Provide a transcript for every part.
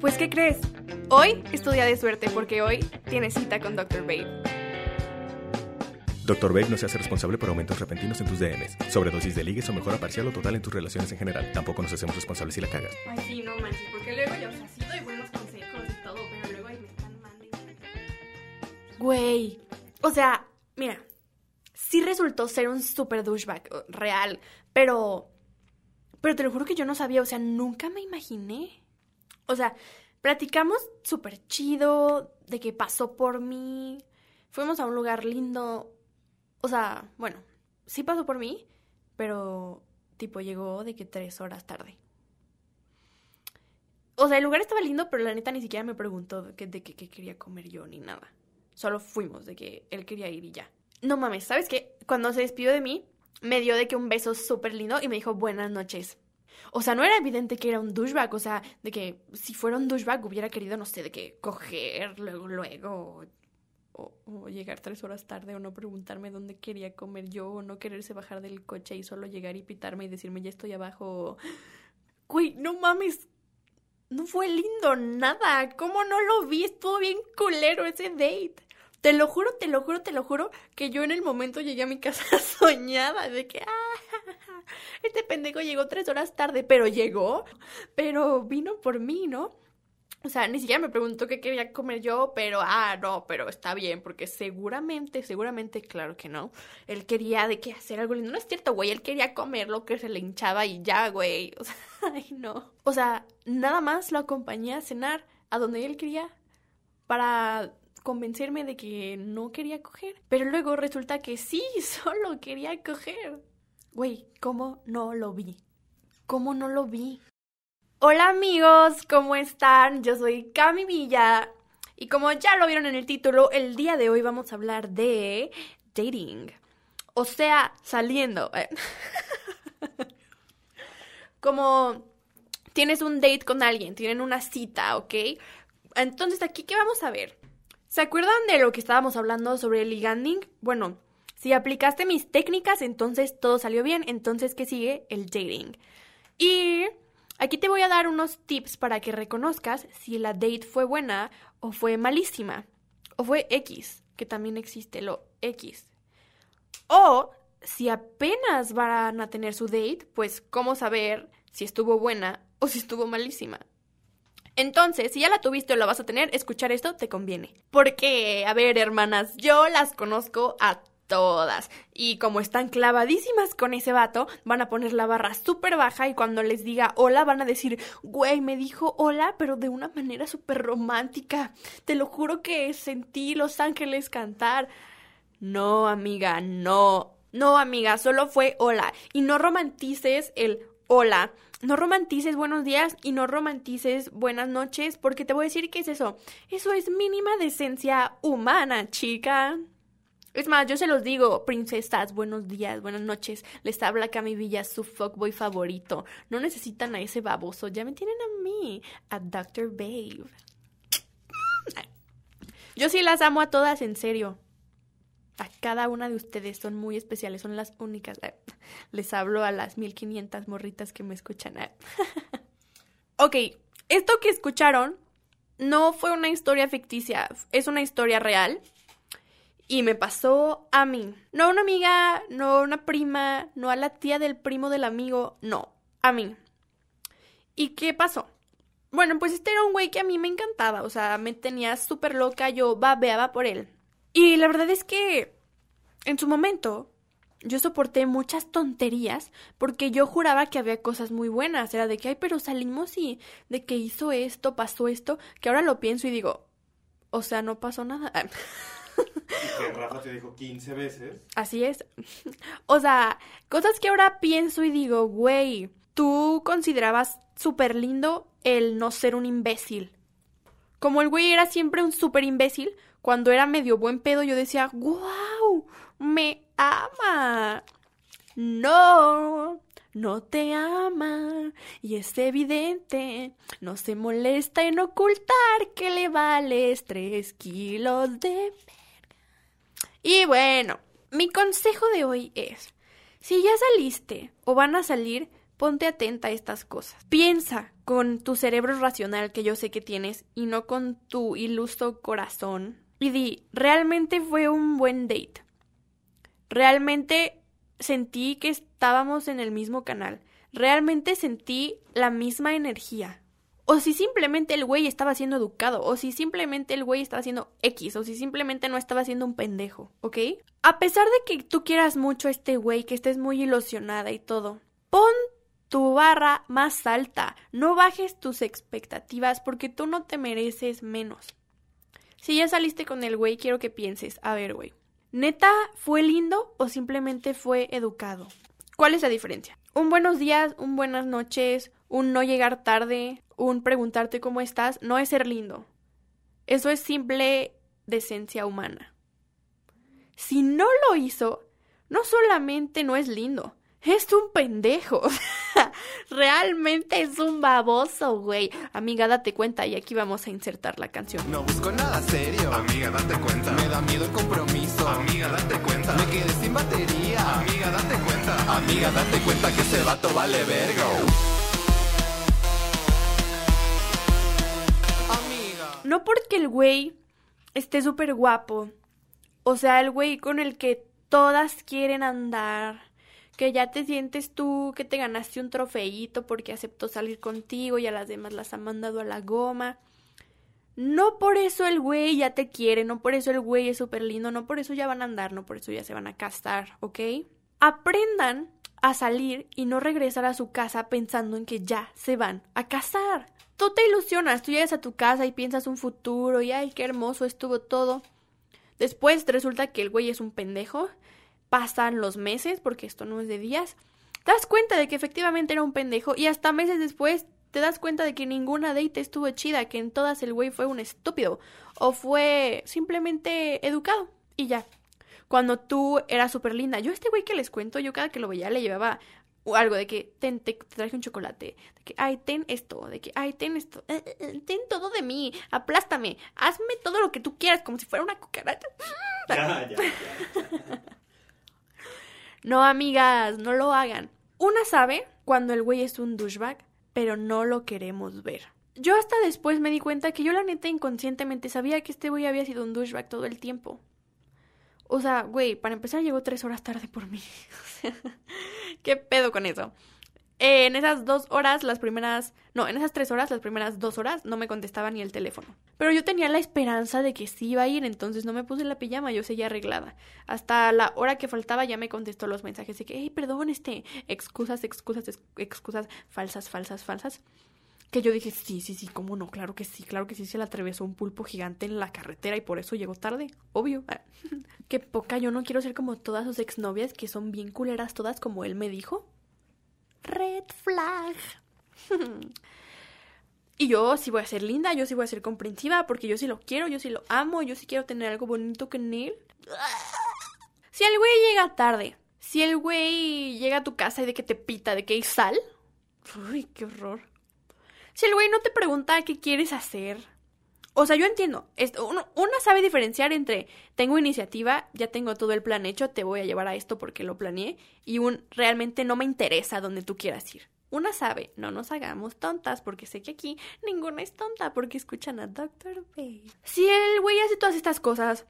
Pues, ¿qué crees? Hoy es tu día de suerte porque hoy tienes cita con Dr. Babe. Dr. Babe no se hace responsable por aumentos repentinos en tus DMs, sobredosis de ligues o mejora parcial o total en tus relaciones en general. Tampoco nos hacemos responsables si la cagas. Ay, sí, no manches, porque luego yo, o sea, sí doy buenos consejos y todo, pero luego ahí me están mandando. Güey, o sea, mira, sí resultó ser un super douchebag, real, pero, pero te lo juro que yo no sabía, o sea, nunca me imaginé. O sea, platicamos súper chido, de que pasó por mí, fuimos a un lugar lindo, o sea, bueno, sí pasó por mí, pero tipo llegó de que tres horas tarde. O sea, el lugar estaba lindo, pero la neta ni siquiera me preguntó de qué qué quería comer yo ni nada. Solo fuimos, de que él quería ir y ya. No mames, ¿sabes qué? Cuando se despidió de mí, me dio de que un beso súper lindo y me dijo buenas noches. O sea, no era evidente que era un douchebag, o sea, de que si fuera un douchebag hubiera querido, no sé, de que coger luego, luego, o, llegar tres horas tarde, o no preguntarme dónde quería comer yo, o no quererse bajar del coche y solo llegar y pitarme y decirme ya estoy abajo. Güey, no mames, no fue lindo nada. ¿Cómo no lo vi? Estuvo bien culero ese date. Te lo juro, te lo juro, te lo juro que yo en el momento llegué a mi casa soñada de que ah, este pendejo llegó tres horas tarde, pero llegó, pero vino por mí, ¿no? O sea, ni siquiera me preguntó qué quería comer yo, pero ah, no, pero está bien, porque seguramente, seguramente, claro que no. Él quería de que hacer algo lindo. No es cierto, güey, él quería comer lo que se le hinchaba y ya, güey. O sea, ay, no. O sea, nada más lo acompañé a cenar a donde él quería para convencerme de que no quería coger. Pero luego resulta que sí, solo quería coger. Güey, ¿cómo no lo vi? ¿Cómo no lo vi? Hola amigos, ¿cómo están? Yo soy Cami Villa y como ya lo vieron en el título, el día de hoy vamos a hablar de dating. O sea, saliendo. eh. como tienes un date con alguien, tienen una cita, ¿ok? Entonces, aquí, ¿qué vamos a ver? ¿Se acuerdan de lo que estábamos hablando sobre el liganding? Bueno, si aplicaste mis técnicas, entonces todo salió bien. Entonces, ¿qué sigue? El dating. Y aquí te voy a dar unos tips para que reconozcas si la date fue buena o fue malísima. O fue X, que también existe lo X. O si apenas van a tener su date, pues cómo saber si estuvo buena o si estuvo malísima. Entonces, si ya la tuviste o la vas a tener, escuchar esto te conviene. Porque, a ver, hermanas, yo las conozco a todas. Y como están clavadísimas con ese vato, van a poner la barra súper baja y cuando les diga hola van a decir, güey, me dijo hola, pero de una manera súper romántica. Te lo juro que sentí Los Ángeles cantar. No, amiga, no. No, amiga, solo fue hola. Y no romantices el hola. No romantices buenos días y no romantices buenas noches, porque te voy a decir qué es eso. Eso es mínima decencia humana, chica. Es más, yo se los digo, princesas, buenos días, buenas noches. Les habla Cami Villa, su fuckboy favorito. No necesitan a ese baboso, ya me tienen a mí, a Dr. Babe. Yo sí las amo a todas, en serio. A cada una de ustedes son muy especiales, son las únicas. Les hablo a las 1500 morritas que me escuchan. ok, esto que escucharon no fue una historia ficticia, es una historia real. Y me pasó a mí. No a una amiga, no a una prima, no a la tía del primo del amigo, no, a mí. ¿Y qué pasó? Bueno, pues este era un güey que a mí me encantaba, o sea, me tenía súper loca, yo babeaba por él. Y la verdad es que en su momento yo soporté muchas tonterías porque yo juraba que había cosas muy buenas. Era de que, ay, pero salimos y de que hizo esto, pasó esto, que ahora lo pienso y digo, o sea, no pasó nada. Y que Rafa te dijo 15 veces. Así es. O sea, cosas que ahora pienso y digo, güey, tú considerabas súper lindo el no ser un imbécil. Como el güey era siempre un súper imbécil, cuando era medio buen pedo yo decía, wow, me ama. No, no te ama. Y es evidente, no se molesta en ocultar que le vales tres kilos de. Y bueno, mi consejo de hoy es, si ya saliste o van a salir, ponte atenta a estas cosas. Piensa con tu cerebro racional que yo sé que tienes y no con tu iluso corazón. Y di, realmente fue un buen date. Realmente sentí que estábamos en el mismo canal. Realmente sentí la misma energía. O si simplemente el güey estaba siendo educado, o si simplemente el güey estaba haciendo X, o si simplemente no estaba siendo un pendejo, ¿ok? A pesar de que tú quieras mucho a este güey, que estés muy ilusionada y todo, pon tu barra más alta. No bajes tus expectativas porque tú no te mereces menos. Si ya saliste con el güey, quiero que pienses, a ver, güey, ¿neta fue lindo o simplemente fue educado? ¿Cuál es la diferencia? Un buenos días, un buenas noches, un no llegar tarde, un preguntarte cómo estás, no es ser lindo. Eso es simple decencia humana. Si no lo hizo, no solamente no es lindo, es un pendejo. Realmente es un baboso, güey. Amiga, date cuenta y aquí vamos a insertar la canción. No busco nada serio. Amiga, date cuenta. Me da miedo el compromiso. Amiga, date cuenta. Me quedé sin batería. Amiga, date cuenta. Amiga, date cuenta que ese vato vale verga. No porque el güey esté súper guapo. O sea, el güey con el que todas quieren andar. Que ya te sientes tú que te ganaste un trofeíto porque aceptó salir contigo y a las demás las ha mandado a la goma. No por eso el güey ya te quiere, no por eso el güey es súper lindo, no por eso ya van a andar, no por eso ya se van a casar, ¿ok? Aprendan a salir y no regresar a su casa pensando en que ya se van a casar. Tú te ilusionas, tú llegas a tu casa y piensas un futuro y ay, qué hermoso estuvo todo. Después resulta que el güey es un pendejo. Pasan los meses, porque esto no es de días. Te das cuenta de que efectivamente era un pendejo y hasta meses después te das cuenta de que ninguna date estuvo chida, que en todas el güey fue un estúpido o fue simplemente educado y ya. Cuando tú eras súper linda, yo este güey que les cuento, yo cada que lo veía le llevaba algo de que ten, te, te traje un chocolate, de que ay, ten esto, de que ay, ten esto, eh, eh, eh, ten todo de mí, aplástame, hazme todo lo que tú quieras, como si fuera una cucaracha. Ya, ya, ya. No, amigas, no lo hagan. Una sabe cuando el güey es un douchebag, pero no lo queremos ver. Yo hasta después me di cuenta que yo la neta inconscientemente sabía que este güey había sido un douchebag todo el tiempo. O sea, güey, para empezar llegó tres horas tarde por mí. ¿Qué pedo con eso? Eh, en esas dos horas, las primeras... No, en esas tres horas, las primeras dos horas, no me contestaba ni el teléfono. Pero yo tenía la esperanza de que sí iba a ir, entonces no me puse la pijama, yo seguía arreglada. Hasta la hora que faltaba ya me contestó los mensajes de que, hey, perdón, este, excusas, excusas, ex- excusas, falsas, falsas, falsas. Que yo dije, sí, sí, sí, cómo no, claro que sí, claro que sí, se le atravesó un pulpo gigante en la carretera y por eso llegó tarde, obvio. Ah, Qué poca, yo no quiero ser como todas sus exnovias que son bien culeras todas como él me dijo. Red flag. y yo sí voy a ser linda, yo sí voy a ser comprensiva porque yo sí lo quiero, yo sí lo amo, yo sí quiero tener algo bonito con él. Si el güey llega tarde, si el güey llega a tu casa y de que te pita, de que hay sal. Uy, qué horror. Si el güey no te pregunta qué quieres hacer. O sea, yo entiendo. Una sabe diferenciar entre tengo iniciativa, ya tengo todo el plan hecho, te voy a llevar a esto porque lo planeé. Y un realmente no me interesa donde tú quieras ir. Una sabe, no nos hagamos tontas porque sé que aquí ninguna es tonta porque escuchan a Dr. Babe. Si el güey hace todas estas cosas,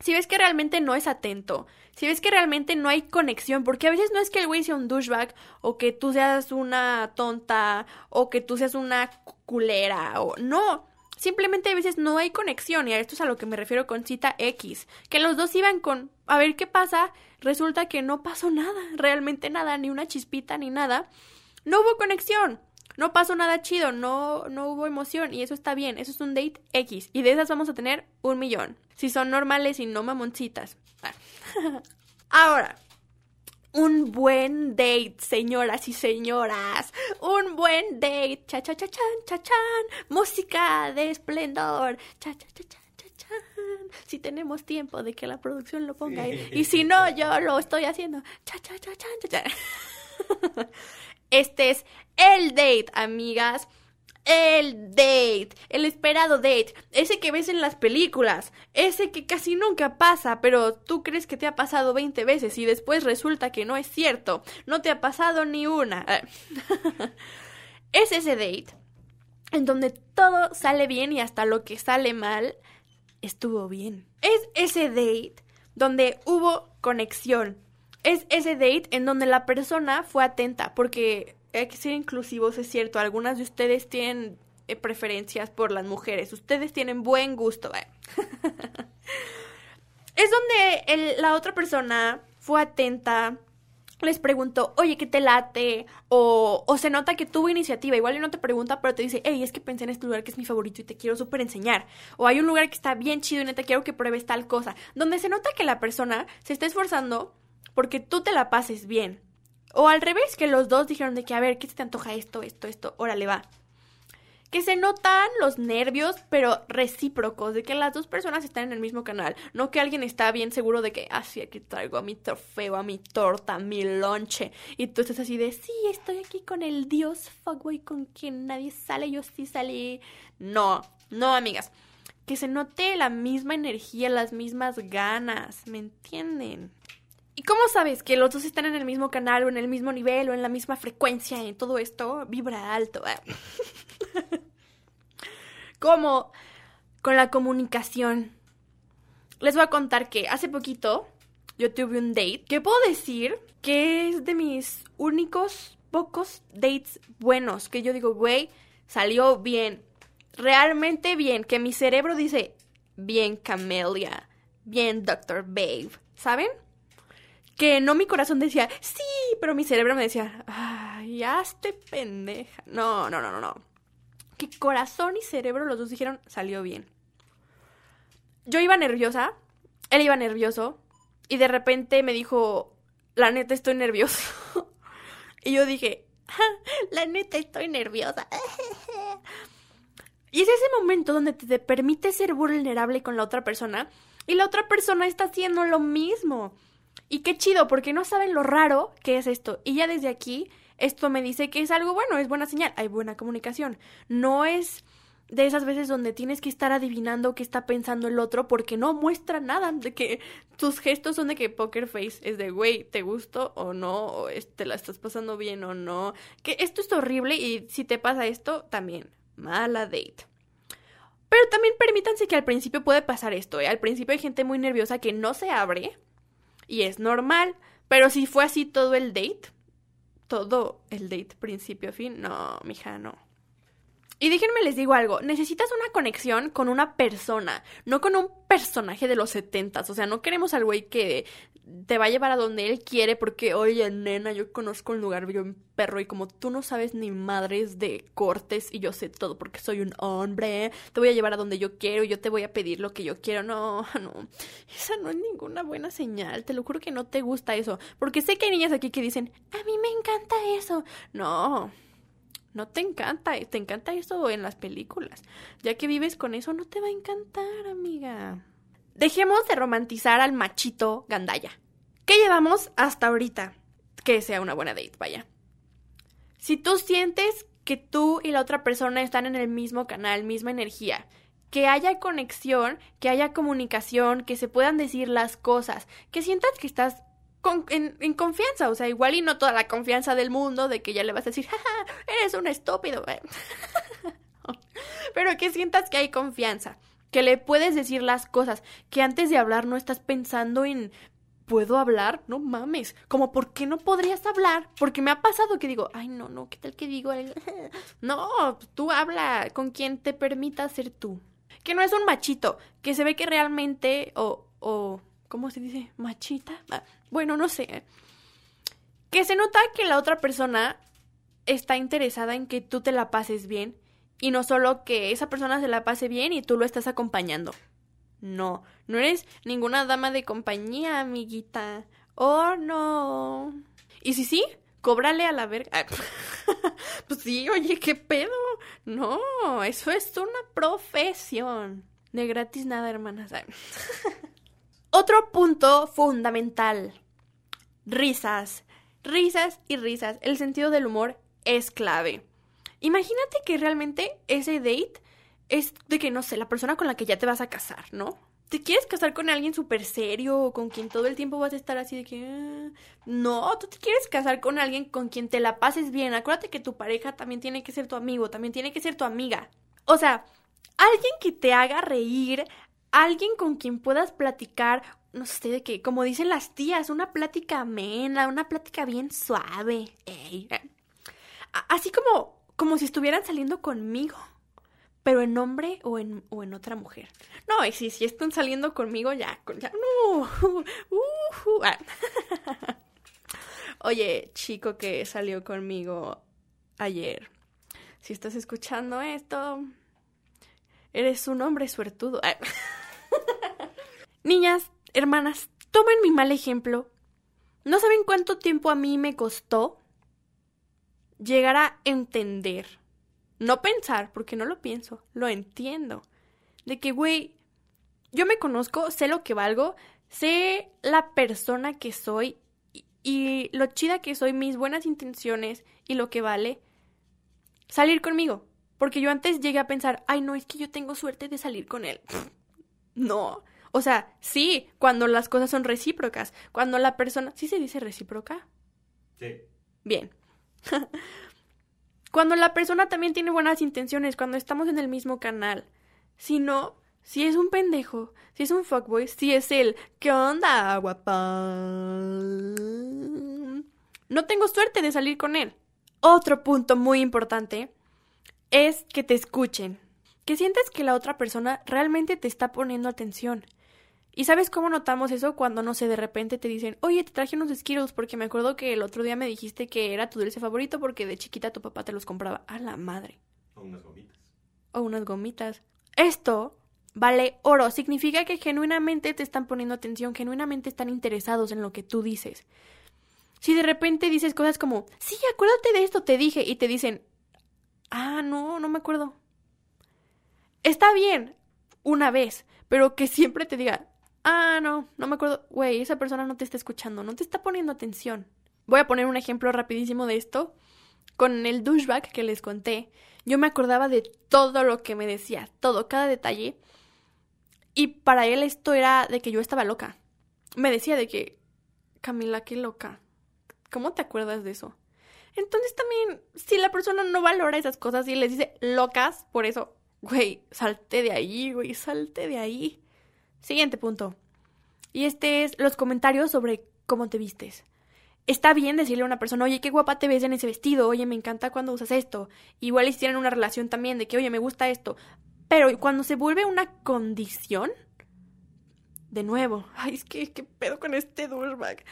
si ves que realmente no es atento, si ves que realmente no hay conexión, porque a veces no es que el güey sea un douchebag, o que tú seas una tonta, o que tú seas una culera, o no. Simplemente a veces no hay conexión, y a esto es a lo que me refiero con cita X. Que los dos iban con a ver qué pasa, resulta que no pasó nada, realmente nada, ni una chispita, ni nada. No hubo conexión. No pasó nada chido, no, no hubo emoción y eso está bien, eso es un date X y de esas vamos a tener un millón, si son normales y no mamoncitas. Ah. Ahora, Un buen date, señoras y señoras. Un buen date. Cha cha cha chan, cha chan. Música de esplendor. Cha cha cha chan, cha chan. Si tenemos tiempo de que la producción lo ponga ahí. Y si no, yo lo estoy haciendo. Cha cha cha chan, cha chan. Este es el date, amigas. El date, el esperado date, ese que ves en las películas, ese que casi nunca pasa, pero tú crees que te ha pasado 20 veces y después resulta que no es cierto, no te ha pasado ni una. es ese date en donde todo sale bien y hasta lo que sale mal estuvo bien. Es ese date donde hubo conexión. Es ese date en donde la persona fue atenta, porque hay que ser inclusivos, es cierto. Algunas de ustedes tienen eh, preferencias por las mujeres. Ustedes tienen buen gusto. ¿eh? es donde la otra persona fue atenta, les preguntó, oye, ¿qué te late? O, se nota que tuvo iniciativa. Igual no te pregunta, pero te dice, hey, es que pensé en este lugar que es mi favorito y te quiero súper enseñar. O hay un lugar que está bien chido y neta quiero que pruebes tal cosa. Donde se nota que la persona se está esforzando porque tú te la pases bien. O al revés, que los dos dijeron de que, a ver, ¿qué se te antoja esto, esto, esto? Órale, va. Que se notan los nervios, pero recíprocos, de que las dos personas están en el mismo canal. No que alguien está bien seguro de que, ah, sí, aquí traigo a mi trofeo, a mi torta, a mi lonche. Y tú estás así de, sí, estoy aquí con el dios fuckboy con quien nadie sale, yo sí salí. No, no, amigas. Que se note la misma energía, las mismas ganas, ¿me entienden? ¿Y cómo sabes que los dos están en el mismo canal o en el mismo nivel o en la misma frecuencia en todo esto? Vibra alto. ah. ¿Cómo? Con la comunicación. Les voy a contar que hace poquito yo tuve un date que puedo decir que es de mis únicos pocos dates buenos. Que yo digo, güey, salió bien. Realmente bien. Que mi cerebro dice, bien Camelia. Bien Dr. Babe. ¿Saben? Que no mi corazón decía, sí, pero mi cerebro me decía, ay, hazte pendeja. No, no, no, no, no. Que corazón y cerebro los dos dijeron, salió bien. Yo iba nerviosa, él iba nervioso, y de repente me dijo, la neta estoy nervioso. y yo dije, "Ja, la neta estoy nerviosa. y es ese momento donde te, te permite ser vulnerable con la otra persona, y la otra persona está haciendo lo mismo. Y qué chido, porque no saben lo raro que es esto. Y ya desde aquí, esto me dice que es algo bueno, es buena señal, hay buena comunicación. No es de esas veces donde tienes que estar adivinando qué está pensando el otro porque no muestra nada, de que tus gestos son de que poker face es de, güey, ¿te gusto o no? O te la estás pasando bien o no. Que esto es horrible y si te pasa esto, también, mala date. Pero también permítanse que al principio puede pasar esto, ¿eh? Al principio hay gente muy nerviosa que no se abre y es normal. Pero si fue así todo el date, todo el date principio a fin, no, mija, no. Y déjenme les digo algo, necesitas una conexión con una persona, no con un personaje de los setentas. O sea, no queremos al güey que te va a llevar a donde él quiere porque, oye, nena, yo conozco un lugar bien perro y como tú no sabes ni madres de cortes y yo sé todo porque soy un hombre, te voy a llevar a donde yo quiero y yo te voy a pedir lo que yo quiero. No, no, esa no es ninguna buena señal. Te lo juro que no te gusta eso. Porque sé que hay niñas aquí que dicen, a mí me encanta eso. No, no te encanta, te encanta eso en las películas. Ya que vives con eso, no te va a encantar, amiga. Dejemos de romantizar al machito gandaya. ¿Qué llevamos hasta ahorita? Que sea una buena date, vaya. Si tú sientes que tú y la otra persona están en el mismo canal, misma energía, que haya conexión, que haya comunicación, que se puedan decir las cosas, que sientas que estás con- en, confianza, o sea, igual y no toda la confianza del mundo de que ya le vas a decir, jaja, eres un estúpido, eh". pero que sientas que hay confianza, que le puedes decir las cosas, que antes de hablar no estás pensando en ¿Puedo hablar? No mames. Como, ¿por qué no podrías hablar? Porque me ha pasado que digo, ay, no, no, ¿qué tal que digo? No, tú habla con quien te permita ser tú. Que no es un machito, que se ve que realmente, o, o, ¿cómo se dice? ¿Machita? Bueno, no sé. Que se nota que la otra persona está interesada en que tú te la pases bien y no solo que esa persona se la pase bien y tú lo estás acompañando. No, no eres ninguna dama de compañía, amiguita. Oh, no. ¿Y si sí? Cóbrale a la verga. Pues sí, oye, ¿qué pedo? No, eso es una profesión. De gratis nada, hermanas. Otro punto fundamental. Risas. Risas y risas. El sentido del humor es clave. Imagínate que realmente ese date es de que, no sé, la persona con la que ya te vas a casar, ¿no? ¿Te quieres casar con alguien súper serio o con quien todo el tiempo vas a estar así de que... "Ah"? No, tú te quieres casar con alguien con quien te la pases bien. Acuérdate que tu pareja también tiene que ser tu amigo, también tiene que ser tu amiga. O sea, alguien que te haga reír, alguien con quien puedas platicar, no sé de qué, como dicen las tías, una plática amena, una plática bien suave. Ey, eh. Así como, como si estuvieran saliendo conmigo pero en hombre o en, o en otra mujer. No, y si, si están saliendo conmigo, ya, ya, no. ujú, ah. Oye, chico que salió conmigo ayer, si estás escuchando esto, eres un hombre suertudo. Ah. Niñas, hermanas, tomen mi mal ejemplo. ¿No saben cuánto tiempo a mí me costó llegar a entender? No pensar, porque no lo pienso, lo entiendo. De que, güey, yo me conozco, sé lo que valgo, sé la persona que soy y, lo chida que soy, mis buenas intenciones y lo que vale salir conmigo. Porque yo antes llegué a pensar, ay, no, es que yo tengo suerte de salir con él. No. O sea, sí, cuando las cosas son recíprocas. Cuando la persona. ¿Sí se dice recíproca? Sí. Bien. cuando la persona también tiene buenas intenciones, cuando estamos en el mismo canal. Si no, si es un pendejo, si es un fuckboy, si es el ¿qué onda, guapa? No tengo suerte de salir con él. Otro punto muy importante es que te escuchen. Que sientes que la otra persona realmente te está poniendo atención. ¿Y sabes cómo notamos eso cuando, no sé, de repente te dicen, oye, te traje unos Skittles porque me acuerdo que el otro día me dijiste que era tu dulce favorito porque de chiquita tu papá te los compraba? A la madre. O unas gomitas. O unas gomitas. Esto vale oro. Significa que genuinamente te están poniendo atención, genuinamente están interesados en lo que tú dices. Si de repente dices cosas como, sí, acuérdate de esto, te dije, y te dicen, ah, no, no me acuerdo. Está bien, una vez, pero que siempre te diga, ah, no, no me acuerdo, güey, esa persona no te está escuchando, no te está poniendo atención. Voy a poner un ejemplo rapidísimo de esto. Con el douchebag que les conté, yo me acordaba de todo lo que me decía, todo, cada detalle. Y para él esto era de que yo estaba loca. Me decía de que, Camila, qué loca. ¿Cómo te acuerdas de eso? Entonces también, si la persona no valora esas cosas y les dice locas, por eso, güey, salte de ahí, güey, salte de ahí. Siguiente punto. Y este es los comentarios sobre cómo te vistes. Está bien decirle a una persona, oye, qué guapa te ves en ese vestido, oye, me encanta cuando usas esto. Igual si tienen una relación también de que, oye, me gusta esto. Pero cuando se vuelve una condición, de nuevo, ay, es que, ¿qué pedo con este douchebag?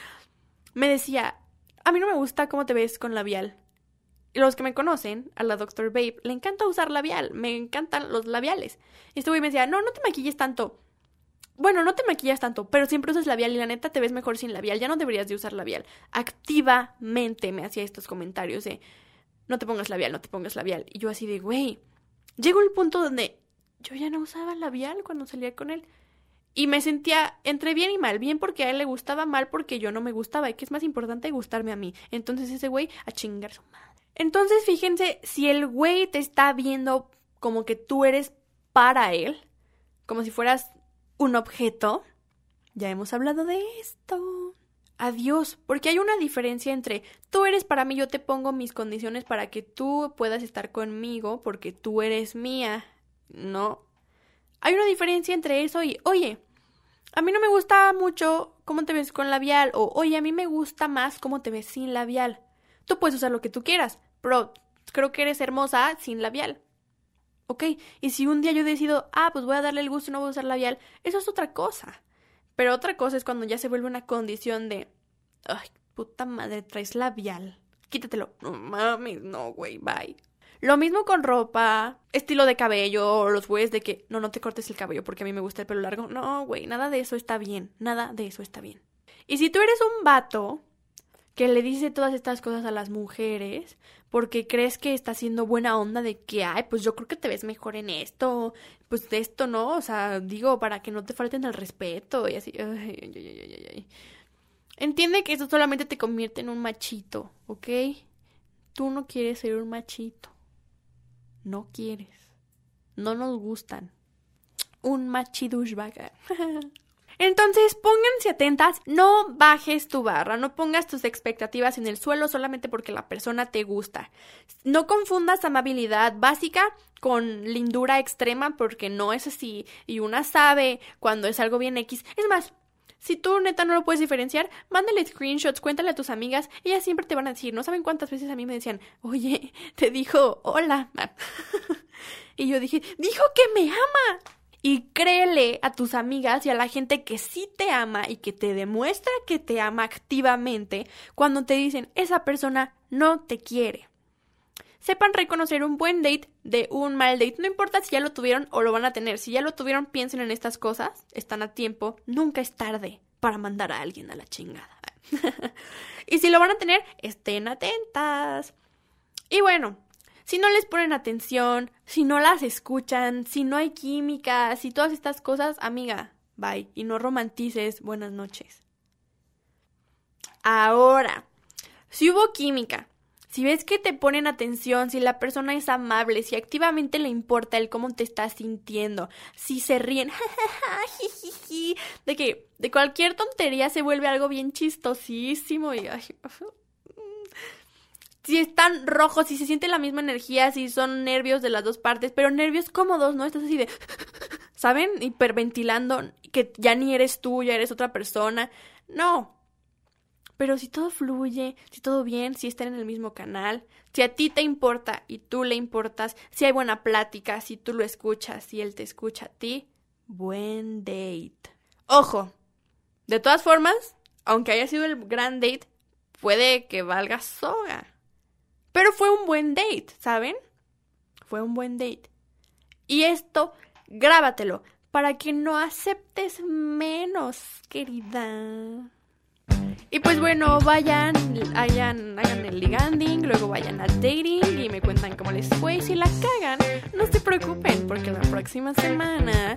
Me decía, a mí no me gusta cómo te ves con labial. Los que me conocen, a la Dr. Babe, le encanta usar labial, me encantan los labiales. Y este güey me decía, no, no te maquilles tanto. Bueno, no te maquillas tanto, pero siempre usas labial y la neta te ves mejor sin labial, ya no deberías de usar labial. Activamente me hacía estos comentarios de, no te pongas labial, no te pongas labial. Y yo así de, güey, llegó el punto donde yo ya no usaba labial cuando salía con él. Y me sentía entre bien y mal. Bien porque a él le gustaba, mal porque yo no me gustaba. Y que es más importante gustarme a mí. Entonces ese güey a chingar su madre. Entonces fíjense, si el güey te está viendo como que tú eres para él, como si fueras un objeto, ya hemos hablado de esto. Adiós, porque hay una diferencia entre tú eres para mí, yo te pongo mis condiciones para que tú puedas estar conmigo porque tú eres mía. No. Hay una diferencia entre eso y, oye, a mí no me gusta mucho cómo te ves con labial o, oye, a mí me gusta más cómo te ves sin labial. Tú puedes usar lo que tú quieras, pero creo que eres hermosa sin labial. Ok, y si un día yo decido, ah, pues voy a darle el gusto y no voy a usar labial, eso es otra cosa. Pero otra cosa es cuando ya se vuelve una condición de, ay, puta madre, traes labial. Quítatelo. No mames, no, güey, bye. Lo mismo con ropa, estilo de cabello, los güeyes de que, no, no te cortes el cabello porque a mí me gusta el pelo largo. No, güey, nada de eso está bien, nada de eso está bien. Y si tú eres un vato que le dice todas estas cosas a las mujeres porque crees que está haciendo buena onda de que, ay, pues yo creo que te ves mejor en esto, pues de esto no, o sea, digo, para que no te falten el respeto y así. Ay, ay, ay. Entiende que eso solamente te convierte en un machito, ¿ok? Tú no quieres ser un machito. No quieres. No nos gustan. Un machidushbag. Entonces, pónganse atentas, no bajes tu barra, no pongas tus expectativas en el suelo solamente porque la persona te gusta. No confundas amabilidad básica con lindura extrema porque no es así y una sabe cuando es algo bien X. Es más, si tú neta no lo puedes diferenciar, mándale screenshots, cuéntale a tus amigas, ellas siempre te van a decir, no saben cuántas veces a mí me decían, oye, te dijo hola. y yo dije, dijo que me ama. Y créele a tus amigas y a la gente que sí te ama y que te demuestra que te ama activamente cuando te dicen esa persona no te quiere. Sepan reconocer un buen date de un mal date. No importa si ya lo tuvieron o lo van a tener. Si ya lo tuvieron, piensen en estas cosas. Están a tiempo. Nunca es tarde para mandar a alguien a la chingada. y si lo van a tener, estén atentas. Y bueno, si no les ponen atención, si no las escuchan, si no hay química, si todas estas cosas, amiga, bye. Y no romantices, buenas noches. Ahora, si hubo química, si ves que te ponen atención, si la persona es amable, si activamente le importa el cómo te estás sintiendo, si se ríen, de que de cualquier tontería se vuelve algo bien chistosísimo y si están rojos, si se siente la misma energía, si son nervios de las dos partes, pero nervios cómodos, ¿no? Estás así de, ¿saben? Hiperventilando, que ya ni eres tú, ya eres otra persona. No. Pero si todo fluye, si todo bien, si están en el mismo canal, si a ti te importa y tú le importas, si hay buena plática, si tú lo escuchas y él te escucha a ti, buen date. Ojo, de todas formas, aunque haya sido el gran date, puede que valga soga. Pero fue un buen date, ¿saben? Fue un buen date. Y esto, grábatelo, para que no aceptes menos, querida. Y pues bueno, vayan, hagan el liganding, luego vayan al dating y me cuentan cómo les fue. Y si la cagan, no se preocupen, porque la próxima semana